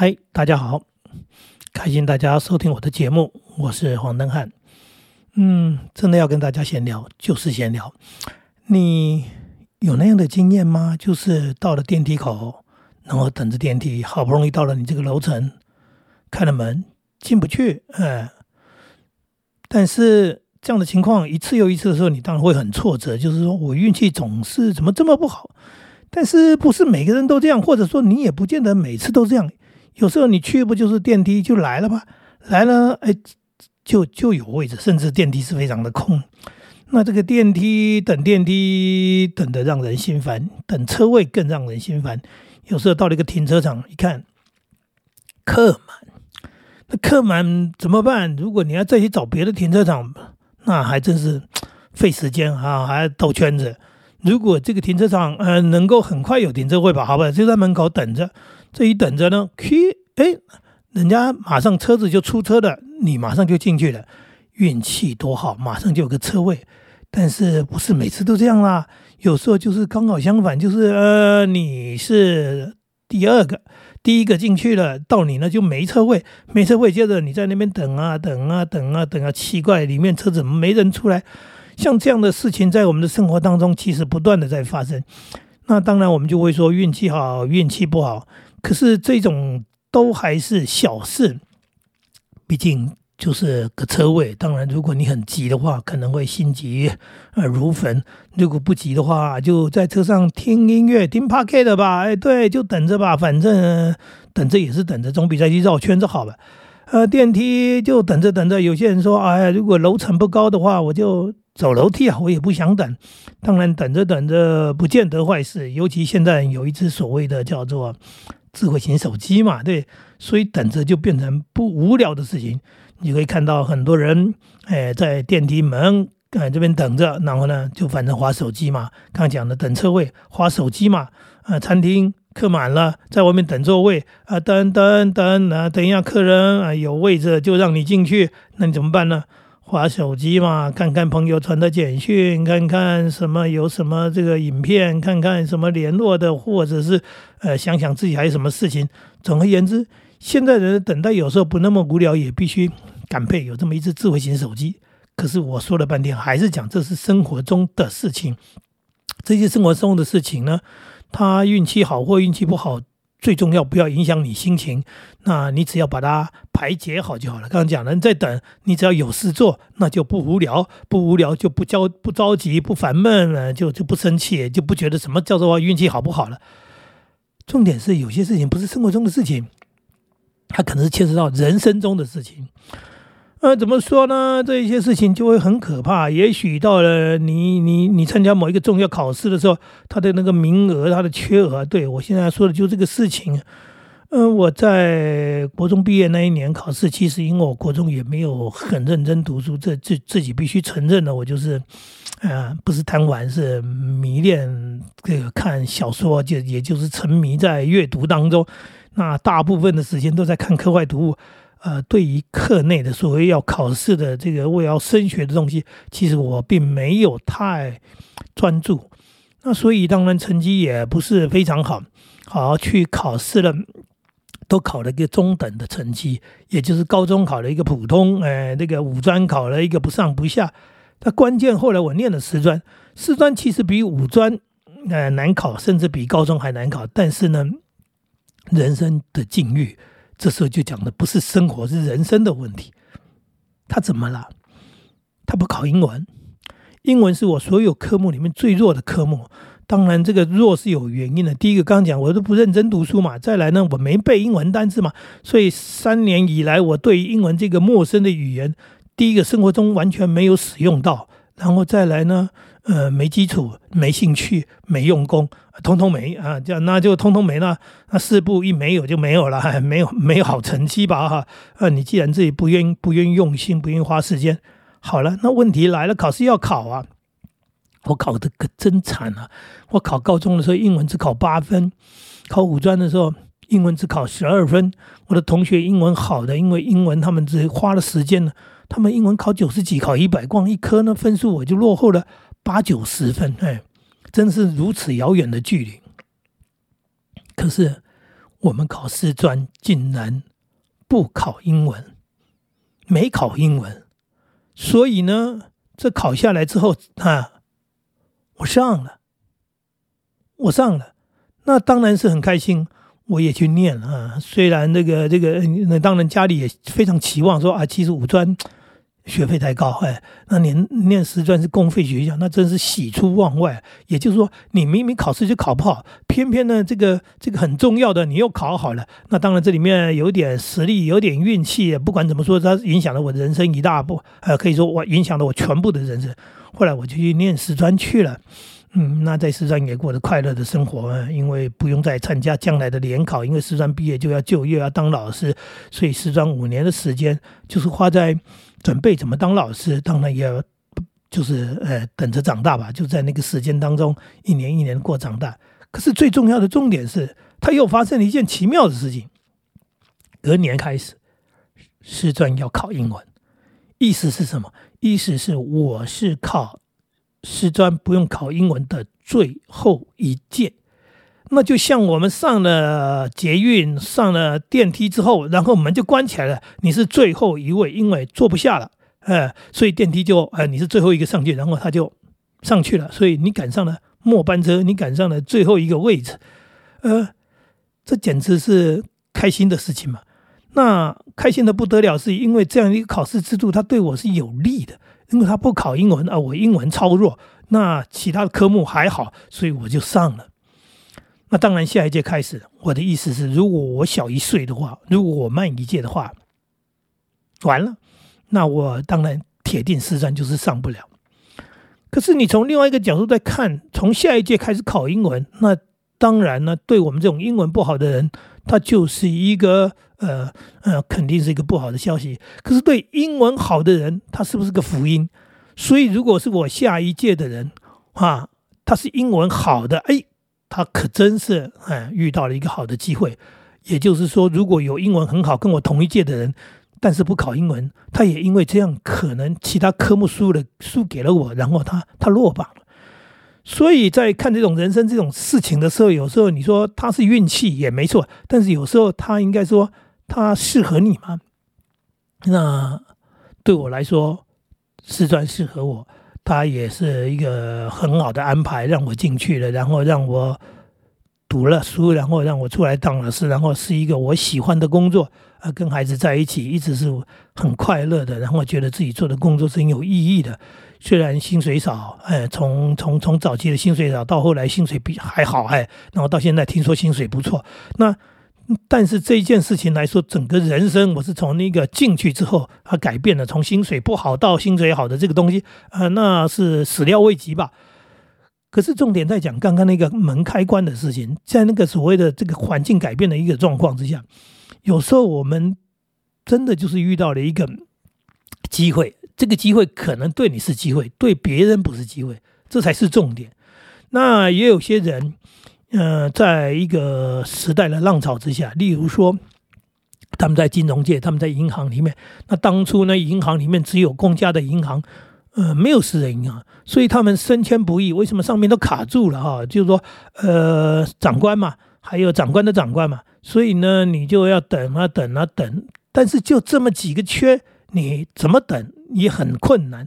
嗨，大家好，开心大家收听我的节目，我是黄登汉。嗯，真的要跟大家闲聊，就是闲聊。你有那样的经验吗？就是到了电梯口，然后等着电梯，好不容易到了你这个楼层，开了门进不去，哎，但是这样的情况一次又一次的时候，你当然会很挫折，就是说我运气总是怎么这么不好。但是不是每个人都这样，或者说你也不见得每次都这样。有时候你去不就是电梯就来了吧？来了，哎，就就有位置，甚至电梯是非常的空。那这个电梯等电梯等的让人心烦，等车位更让人心烦。有时候到了一个停车场，一看客满，那客满怎么办？如果你要再去找别的停车场，那还真是 费时间啊，还兜圈子。如果这个停车场呃能够很快有停车位吧，好吧，就在门口等着。这一等着呢，去哎，人家马上车子就出车了，你马上就进去了，运气多好，马上就有个车位。但是不是每次都这样啦？有时候就是刚好相反，就是呃你是第二个，第一个进去了，到你呢就没车位，没车位，接着你在那边等啊等啊等啊等啊，奇怪，里面车子没人出来？像这样的事情，在我们的生活当中，其实不断的在发生。那当然，我们就会说运气好，运气不好。可是这种都还是小事，毕竟就是个车位。当然，如果你很急的话，可能会心急呃如焚；如果不急的话，就在车上听音乐、听 p o c a s t 吧。哎，对，就等着吧，反正等着也是等着，总比在去绕圈子好吧。呃，电梯就等着等着。有些人说，哎，如果楼层不高的话，我就。走楼梯啊，我也不想等。当然，等着等着不见得坏事。尤其现在有一只所谓的叫做智慧型手机嘛，对，所以等着就变成不无聊的事情。你可以看到很多人，哎，在电梯门哎这边等着，然后呢就反正划手机嘛。刚讲的等车位，划手机嘛。啊，餐厅客满了，在外面等座位啊，等等等啊，等一下客人啊有位置就让你进去，那你怎么办呢？划手机嘛，看看朋友传的简讯，看看什么有什么这个影片，看看什么联络的，或者是呃想想自己还有什么事情。总而言之，现在人等待有时候不那么无聊，也必须感佩有这么一只智慧型手机。可是我说了半天，还是讲这是生活中的事情。这些生活中的事情呢，他运气好或运气不好。最重要，不要影响你心情。那你只要把它排解好就好了。刚刚讲了，你在等，你只要有事做，那就不无聊，不无聊就不焦不着急，不烦闷了，就就不生气，就不觉得什么叫做运气好不好了。重点是有些事情不是生活中的事情，它可能是牵涉到人生中的事情。呃，怎么说呢？这一些事情就会很可怕。也许到了你你你参加某一个重要考试的时候，他的那个名额，他的缺额，对我现在说的就这个事情。嗯，我在国中毕业那一年考试，其实因为我国中也没有很认真读书，这自自己必须承认的，我就是，呃，不是贪玩，是迷恋这个看小说，就也就是沉迷在阅读当中。那大部分的时间都在看课外读物。呃，对于课内的所谓要考试的这个我要升学的东西，其实我并没有太专注，那所以当然成绩也不是非常好，好去考试了，都考了一个中等的成绩，也就是高中考了一个普通，呃，那个五专考了一个不上不下。那关键后来我念了师专，师专其实比五专呃难考，甚至比高中还难考，但是呢，人生的境遇。这时候就讲的不是生活，是人生的问题。他怎么了？他不考英文，英文是我所有科目里面最弱的科目。当然，这个弱是有原因的。第一个，刚刚讲我都不认真读书嘛。再来呢，我没背英文单词嘛。所以三年以来，我对英文这个陌生的语言，第一个生活中完全没有使用到。然后再来呢？呃，没基础，没兴趣，没用功，通通没啊！这样那就通通没了。那四步一没有就没有了，没有没有好成绩吧？哈，啊，你既然自己不愿意不愿意用心，不愿意花时间，好了，那问题来了，考试要考啊！我考的可真惨啊！我考高中的时候，英文只考八分；考五专的时候，英文只考十二分。我的同学英文好的，因为英文他们只花了时间呢，他们英文考九十几，考一百，光一科呢分数我就落后了。八九十分，哎，真是如此遥远的距离。可是我们考师专竟然不考英文，没考英文，所以呢，这考下来之后啊，我上了，我上了，那当然是很开心，我也去念了啊。虽然那个这个，那当然家里也非常期望说啊，其实五专。学费太高，哎，那念念师专是公费学校，那真是喜出望外。也就是说，你明明考试就考不好，偏偏呢，这个这个很重要的你又考好了。那当然，这里面有点实力，有点运气。不管怎么说，它影响了我人生一大步，呃，可以说我影响了我全部的人生。后来我就去念师专去了，嗯，那在师专也过得快乐的生活，因为不用再参加将来的联考，因为师专毕业就要就业，要当老师，所以师专五年的时间就是花在。准备怎么当老师，当然也就是呃等着长大吧，就在那个时间当中，一年一年过长大。可是最重要的重点是，他又发生了一件奇妙的事情。隔年开始，师专要考英文，意思是什么？意思是我是靠师专不用考英文的最后一届。那就像我们上了捷运、上了电梯之后，然后门就关起来了，你是最后一位，因为坐不下了，呃，所以电梯就，呃，你是最后一个上去，然后他就上去了，所以你赶上了末班车，你赶上了最后一个位置，呃，这简直是开心的事情嘛。那开心的不得了，是因为这样一个考试制度，它对我是有利的，因为它不考英文啊，我英文超弱，那其他的科目还好，所以我就上了。那当然，下一届开始，我的意思是，如果我小一岁的话，如果我慢一届的话，完了，那我当然铁定师专就是上不了。可是你从另外一个角度再看，从下一届开始考英文，那当然呢，对我们这种英文不好的人，他就是一个呃呃，肯定是一个不好的消息。可是对英文好的人，他是不是个福音？所以，如果是我下一届的人啊，他是英文好的，哎。他可真是哎，遇到了一个好的机会。也就是说，如果有英文很好跟我同一届的人，但是不考英文，他也因为这样可能其他科目输了，输给了我，然后他他落榜了。所以在看这种人生这种事情的时候，有时候你说他是运气也没错，但是有时候他应该说他适合你吗？那对我来说，师专适合我。他也是一个很好的安排，让我进去了，然后让我读了书，然后让我出来当老师，然后是一个我喜欢的工作，啊，跟孩子在一起一直是很快乐的，然后觉得自己做的工作是很有意义的，虽然薪水少，哎，从从从早期的薪水少到后来薪水比还好，哎，然后到现在听说薪水不错，那。但是这一件事情来说，整个人生我是从那个进去之后，它改变了，从薪水不好到薪水好的这个东西，呃，那是始料未及吧。可是重点在讲刚刚那个门开关的事情，在那个所谓的这个环境改变的一个状况之下，有时候我们真的就是遇到了一个机会，这个机会可能对你是机会，对别人不是机会，这才是重点。那也有些人。呃，在一个时代的浪潮之下，例如说，他们在金融界，他们在银行里面，那当初呢，银行里面只有公家的银行，呃，没有私人银行，所以他们升迁不易。为什么上面都卡住了哈？就是说，呃，长官嘛，还有长官的长官嘛，所以呢，你就要等啊等啊等。但是就这么几个缺，你怎么等也很困难。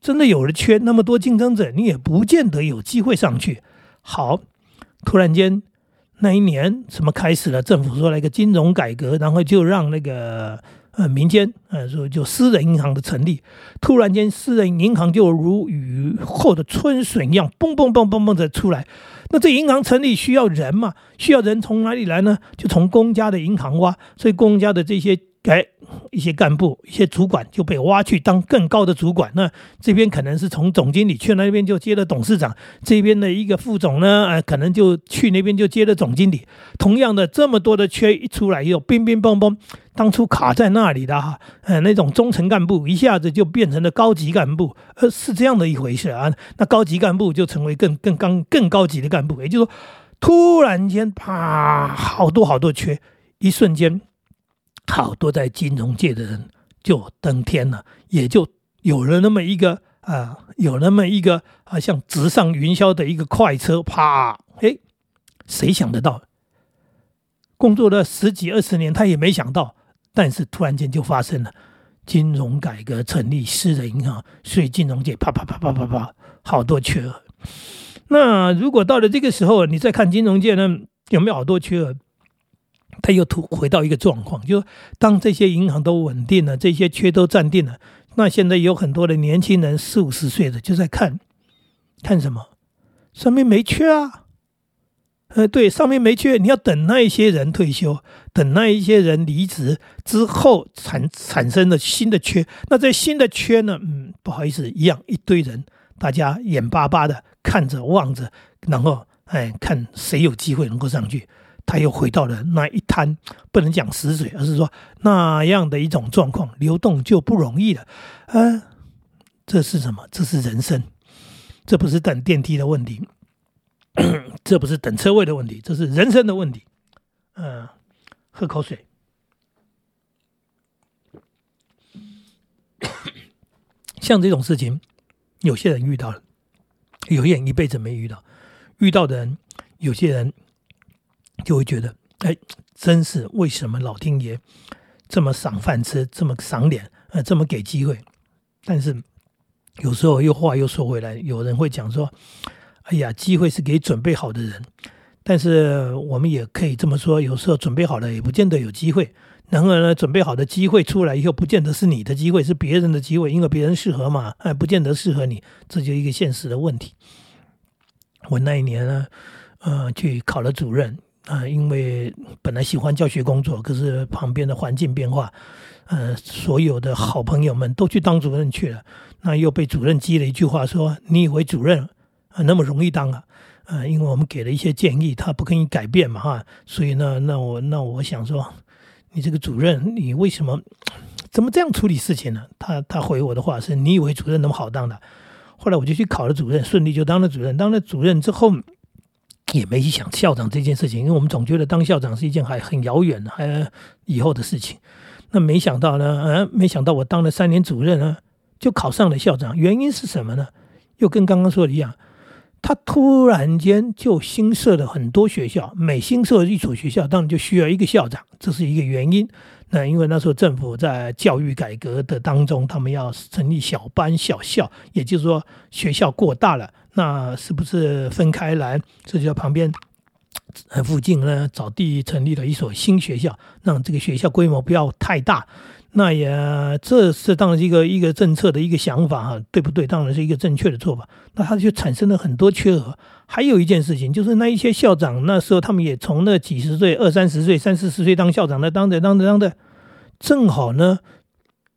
真的有了缺，那么多竞争者，你也不见得有机会上去。好。突然间，那一年什么开始了？政府说了一个金融改革，然后就让那个呃民间呃说就私人银行的成立。突然间，私人银行就如雨后的春笋一样，嘣嘣嘣嘣嘣的出来。那这银行成立需要人嘛？需要人从哪里来呢？就从公家的银行挖。所以公家的这些。哎，一些干部、一些主管就被挖去当更高的主管。那这边可能是从总经理去那边就接了董事长，这边的一个副总呢，呃，可能就去那边就接了总经理。同样的，这么多的缺一出来，又乒乒乓乓，当初卡在那里的哈，呃，那种中层干部一下子就变成了高级干部，呃，是这样的一回事啊。那高级干部就成为更更刚更高级的干部，也就是说，突然间啪，好多好多缺，一瞬间。好多在金融界的人就登天了，也就有了那么一个啊，有那么一个啊，像直上云霄的一个快车，啪！哎，谁想得到？工作了十几二十年，他也没想到，但是突然间就发生了金融改革，成立私人银行，所以金融界啪啪啪啪啪啪，好多缺额。那如果到了这个时候，你再看金融界呢，有没有好多缺额？他又突回到一个状况，就当这些银行都稳定了，这些缺都暂定了，那现在有很多的年轻人四五十岁的就在看，看什么？上面没缺啊。呃，对，上面没缺，你要等那一些人退休，等那一些人离职之后产产生了新的缺。那这新的缺呢？嗯，不好意思，一样一堆人，大家眼巴巴的看着望着，然后哎，看谁有机会能够上去。他又回到了那一滩，不能讲死水，而是说那样的一种状况，流动就不容易了。啊，这是什么？这是人生，这不是等电梯的问题。这不是等车位的问题，这是人生的问题。嗯，喝口水。像这种事情，有些人遇到了，有些人一辈子没遇到。遇到的人，有些人就会觉得，哎，真是为什么老天爷这么赏饭吃，这么赏脸，呃，这么给机会？但是有时候又话又说回来，有人会讲说。哎呀，机会是给准备好的人，但是我们也可以这么说，有时候准备好了也不见得有机会。然而呢，准备好的机会出来以后，不见得是你的机会，是别人的机会，因为别人适合嘛，哎，不见得适合你，这就一个现实的问题。我那一年呢，呃，去考了主任啊，因为本来喜欢教学工作，可是旁边的环境变化，呃，所有的好朋友们都去当主任去了，那又被主任激了一句话说：“你以为主任？”啊，那么容易当啊？呃，因为我们给了一些建议，他不可以改变嘛，哈，所以呢，那我那我想说，你这个主任，你为什么怎么这样处理事情呢？他他回我的话是：你以为主任那么好当的？后来我就去考了主任，顺利就当了主任。当了主任之后，也没去想校长这件事情，因为我们总觉得当校长是一件还很遥远的，还以后的事情。那没想到呢，嗯，没想到我当了三年主任呢，就考上了校长。原因是什么呢？又跟刚刚说的一样。他突然间就新设了很多学校，每新设一所学校，当然就需要一个校长，这是一个原因。那因为那时候政府在教育改革的当中，他们要成立小班小校，也就是说学校过大了，那是不是分开来？这就旁边附近呢找地成立了一所新学校，让这个学校规模不要太大。那也，这是当然一个一个政策的一个想法哈，对不对？当然是一个正确的做法。那他就产生了很多缺额。还有一件事情，就是那一些校长那时候他们也从那几十岁、二三十岁、三四十岁当校长的，当着当着当着，正好呢，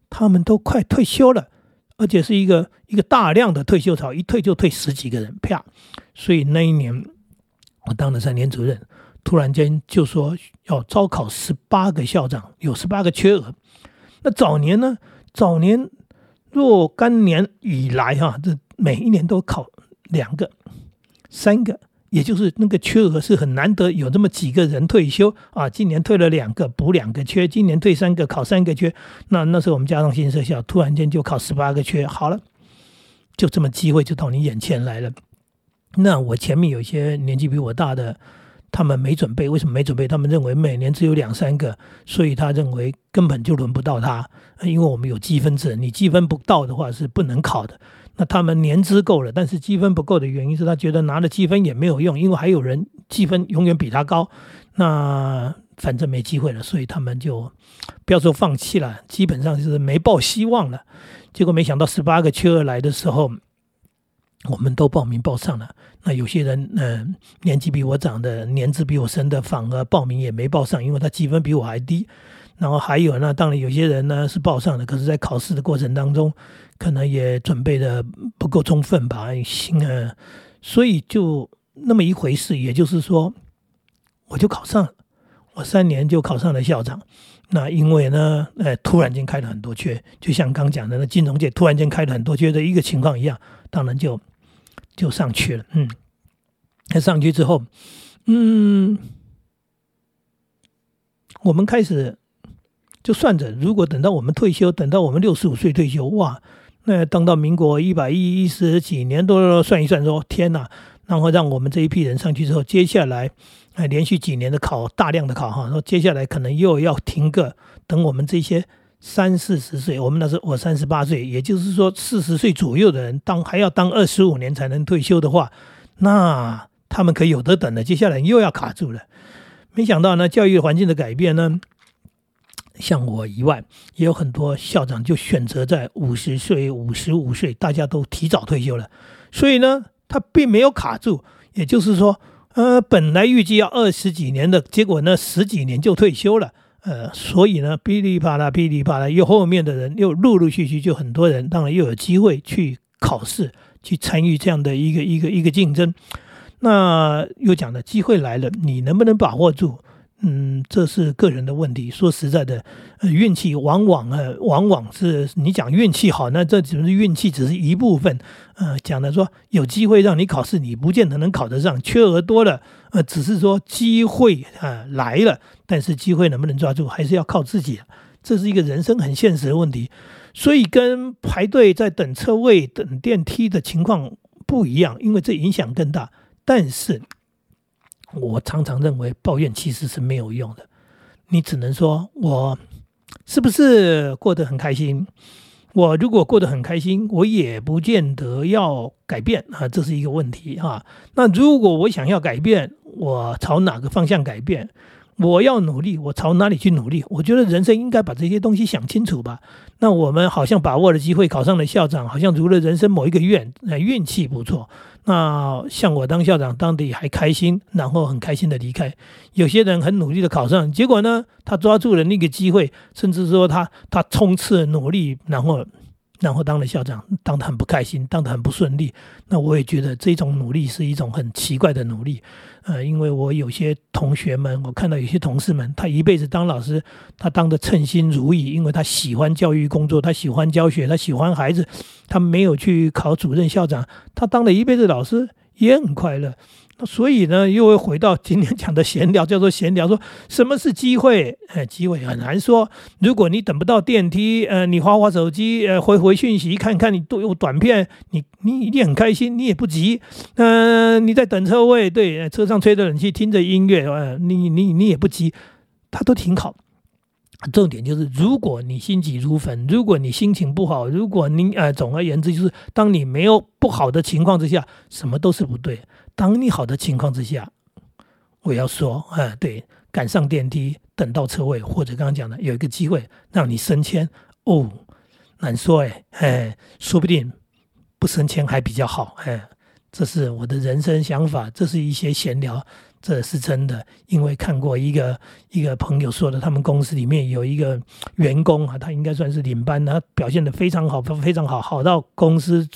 他们都快退休了，而且是一个一个大量的退休潮，一退就退十几个人，啪！所以那一年我当了三年主任，突然间就说要招考十八个校长，有十八个缺额。那早年呢？早年若干年以来，哈，这每一年都考两个、三个，也就是那个缺额是很难得，有这么几个人退休啊。今年退了两个，补两个缺；今年退三个，考三个缺。那那时候我们加上新设校，突然间就考十八个缺，好了，就这么机会就到你眼前来了。那我前面有些年纪比我大的。他们没准备，为什么没准备？他们认为每年只有两三个，所以他认为根本就轮不到他，因为我们有积分制，你积分不到的话是不能考的。那他们年资够了，但是积分不够的原因是他觉得拿了积分也没有用，因为还有人积分永远比他高。那反正没机会了，所以他们就不要说放弃了，基本上是没抱希望了。结果没想到十八个缺额来的时候。我们都报名报上了，那有些人，嗯，年纪比我长的，年资比我深的，反而报名也没报上，因为他积分比我还低。然后还有呢，当然有些人呢是报上的，可是在考试的过程当中，可能也准备的不够充分吧，心啊，所以就那么一回事。也就是说，我就考上了，我三年就考上了校长。那因为呢，呃，突然间开了很多缺，就像刚讲的那金融界突然间开了很多缺的一个情况一样，当然就就上去了。嗯，那上去之后，嗯，我们开始就算着，如果等到我们退休，等到我们六十五岁退休，哇，那等到民国一百一十几年都算一算，说天哪，然后让我们这一批人上去之后，接下来。哎，连续几年的考大量的考哈，说接下来可能又要停个，等我们这些三四十岁，我们那时候我三十八岁，也就是说四十岁左右的人当还要当二十五年才能退休的话，那他们可有得等了。接下来又要卡住了。没想到呢，教育环境的改变呢，像我以外，也有很多校长就选择在五十岁、五十五岁，大家都提早退休了，所以呢，他并没有卡住。也就是说，呃，本来预计要二十几年的，结果呢，十几年就退休了。呃，所以呢，噼里啪啦、噼里啪啦，又后面的人又陆陆续续就很多人，当然又有机会去考试，去参与这样的一个一个一个竞争。那又讲了机会来了，你能不能把握住？嗯，这是个人的问题。说实在的，呃，运气往往呃，往往是你讲运气好，那这只是运气，只是一部分。呃，讲的说有机会让你考试，你不见得能考得上。缺额多了，呃，只是说机会啊来了，但是机会能不能抓住，还是要靠自己。这是一个人生很现实的问题。所以跟排队在等车位、等电梯的情况不一样，因为这影响更大。但是，我常常认为抱怨其实是没有用的。你只能说我是不是过得很开心？我如果过得很开心，我也不见得要改变啊，这是一个问题啊。那如果我想要改变，我朝哪个方向改变？我要努力，我朝哪里去努力？我觉得人生应该把这些东西想清楚吧。那我们好像把握了机会，考上了校长，好像如了人生某一个愿，那运气不错。那像我当校长，当地还开心，然后很开心的离开。有些人很努力的考上，结果呢，他抓住了那个机会，甚至说他他冲刺努力，然后。然后当了校长，当得很不开心，当得很不顺利。那我也觉得这种努力是一种很奇怪的努力。呃，因为我有些同学们，我看到有些同事们，他一辈子当老师，他当得称心如意，因为他喜欢教育工作，他喜欢教学，他喜欢孩子，他没有去考主任校长，他当了一辈子老师也很快乐。所以呢，又会回到今天讲的闲聊，叫做闲聊。说什么是机会？哎，机会很难说。如果你等不到电梯，呃，你划划手机，呃，回回讯息，看看你都有短片，你你一定很开心，你也不急。嗯，你在等车位，对，车上吹着冷气，听着音乐，呃，你你你也不急，它都挺好。重点就是，如果你心急如焚，如果你心情不好，如果你呃，总而言之，就是当你没有不好的情况之下，什么都是不对。当你好的情况之下，我要说，哎，对，赶上电梯，等到车位，或者刚刚讲的有一个机会让你升迁，哦，难说，哎，哎，说不定不升迁还比较好，哎，这是我的人生想法，这是一些闲聊，这是真的，因为看过一个一个朋友说的，他们公司里面有一个员工啊，他应该算是领班，他表现的非常好，非常好，好到公司。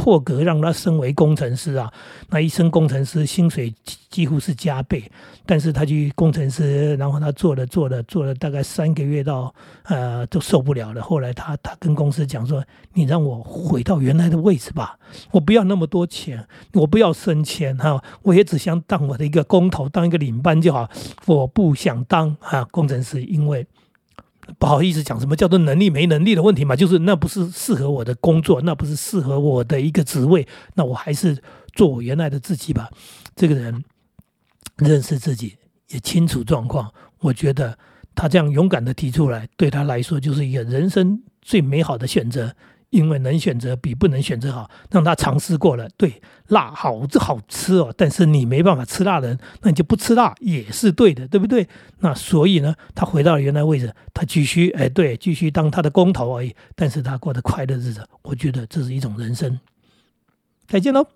破格让他升为工程师啊，那一升工程师薪水几乎是加倍，但是他去工程师，然后他做了做了做了大概三个月到呃都受不了了。后来他他跟公司讲说：“你让我回到原来的位置吧，我不要那么多钱，我不要升迁哈，我也只想当我的一个工头，当一个领班就好，我不想当啊工程师，因为。”不好意思，讲什么叫做能力没能力的问题嘛？就是那不是适合我的工作，那不是适合我的一个职位，那我还是做我原来的自己吧。这个人认识自己，也清楚状况，我觉得他这样勇敢的提出来，对他来说就是一个人生最美好的选择。因为能选择比不能选择好，让他尝试过了，对辣好这好吃哦，但是你没办法吃辣的人，那你就不吃辣也是对的，对不对？那所以呢，他回到了原来位置，他继续哎，对，继续当他的工头而已，但是他过得快乐日子，我觉得这是一种人生。再见喽。